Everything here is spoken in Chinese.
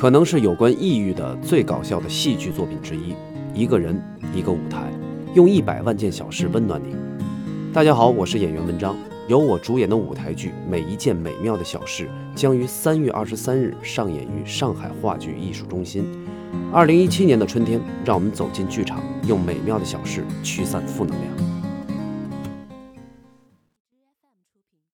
可能是有关抑郁的最搞笑的戏剧作品之一一个人一个舞台用一百万件小事温暖你。大家好我是演员文章。由我主演的舞台剧每一件美妙的小事将于三月二十三日上演于上海话剧艺术中心。二零一七年的春天让我们走进剧场用美妙的小事驱散负能量。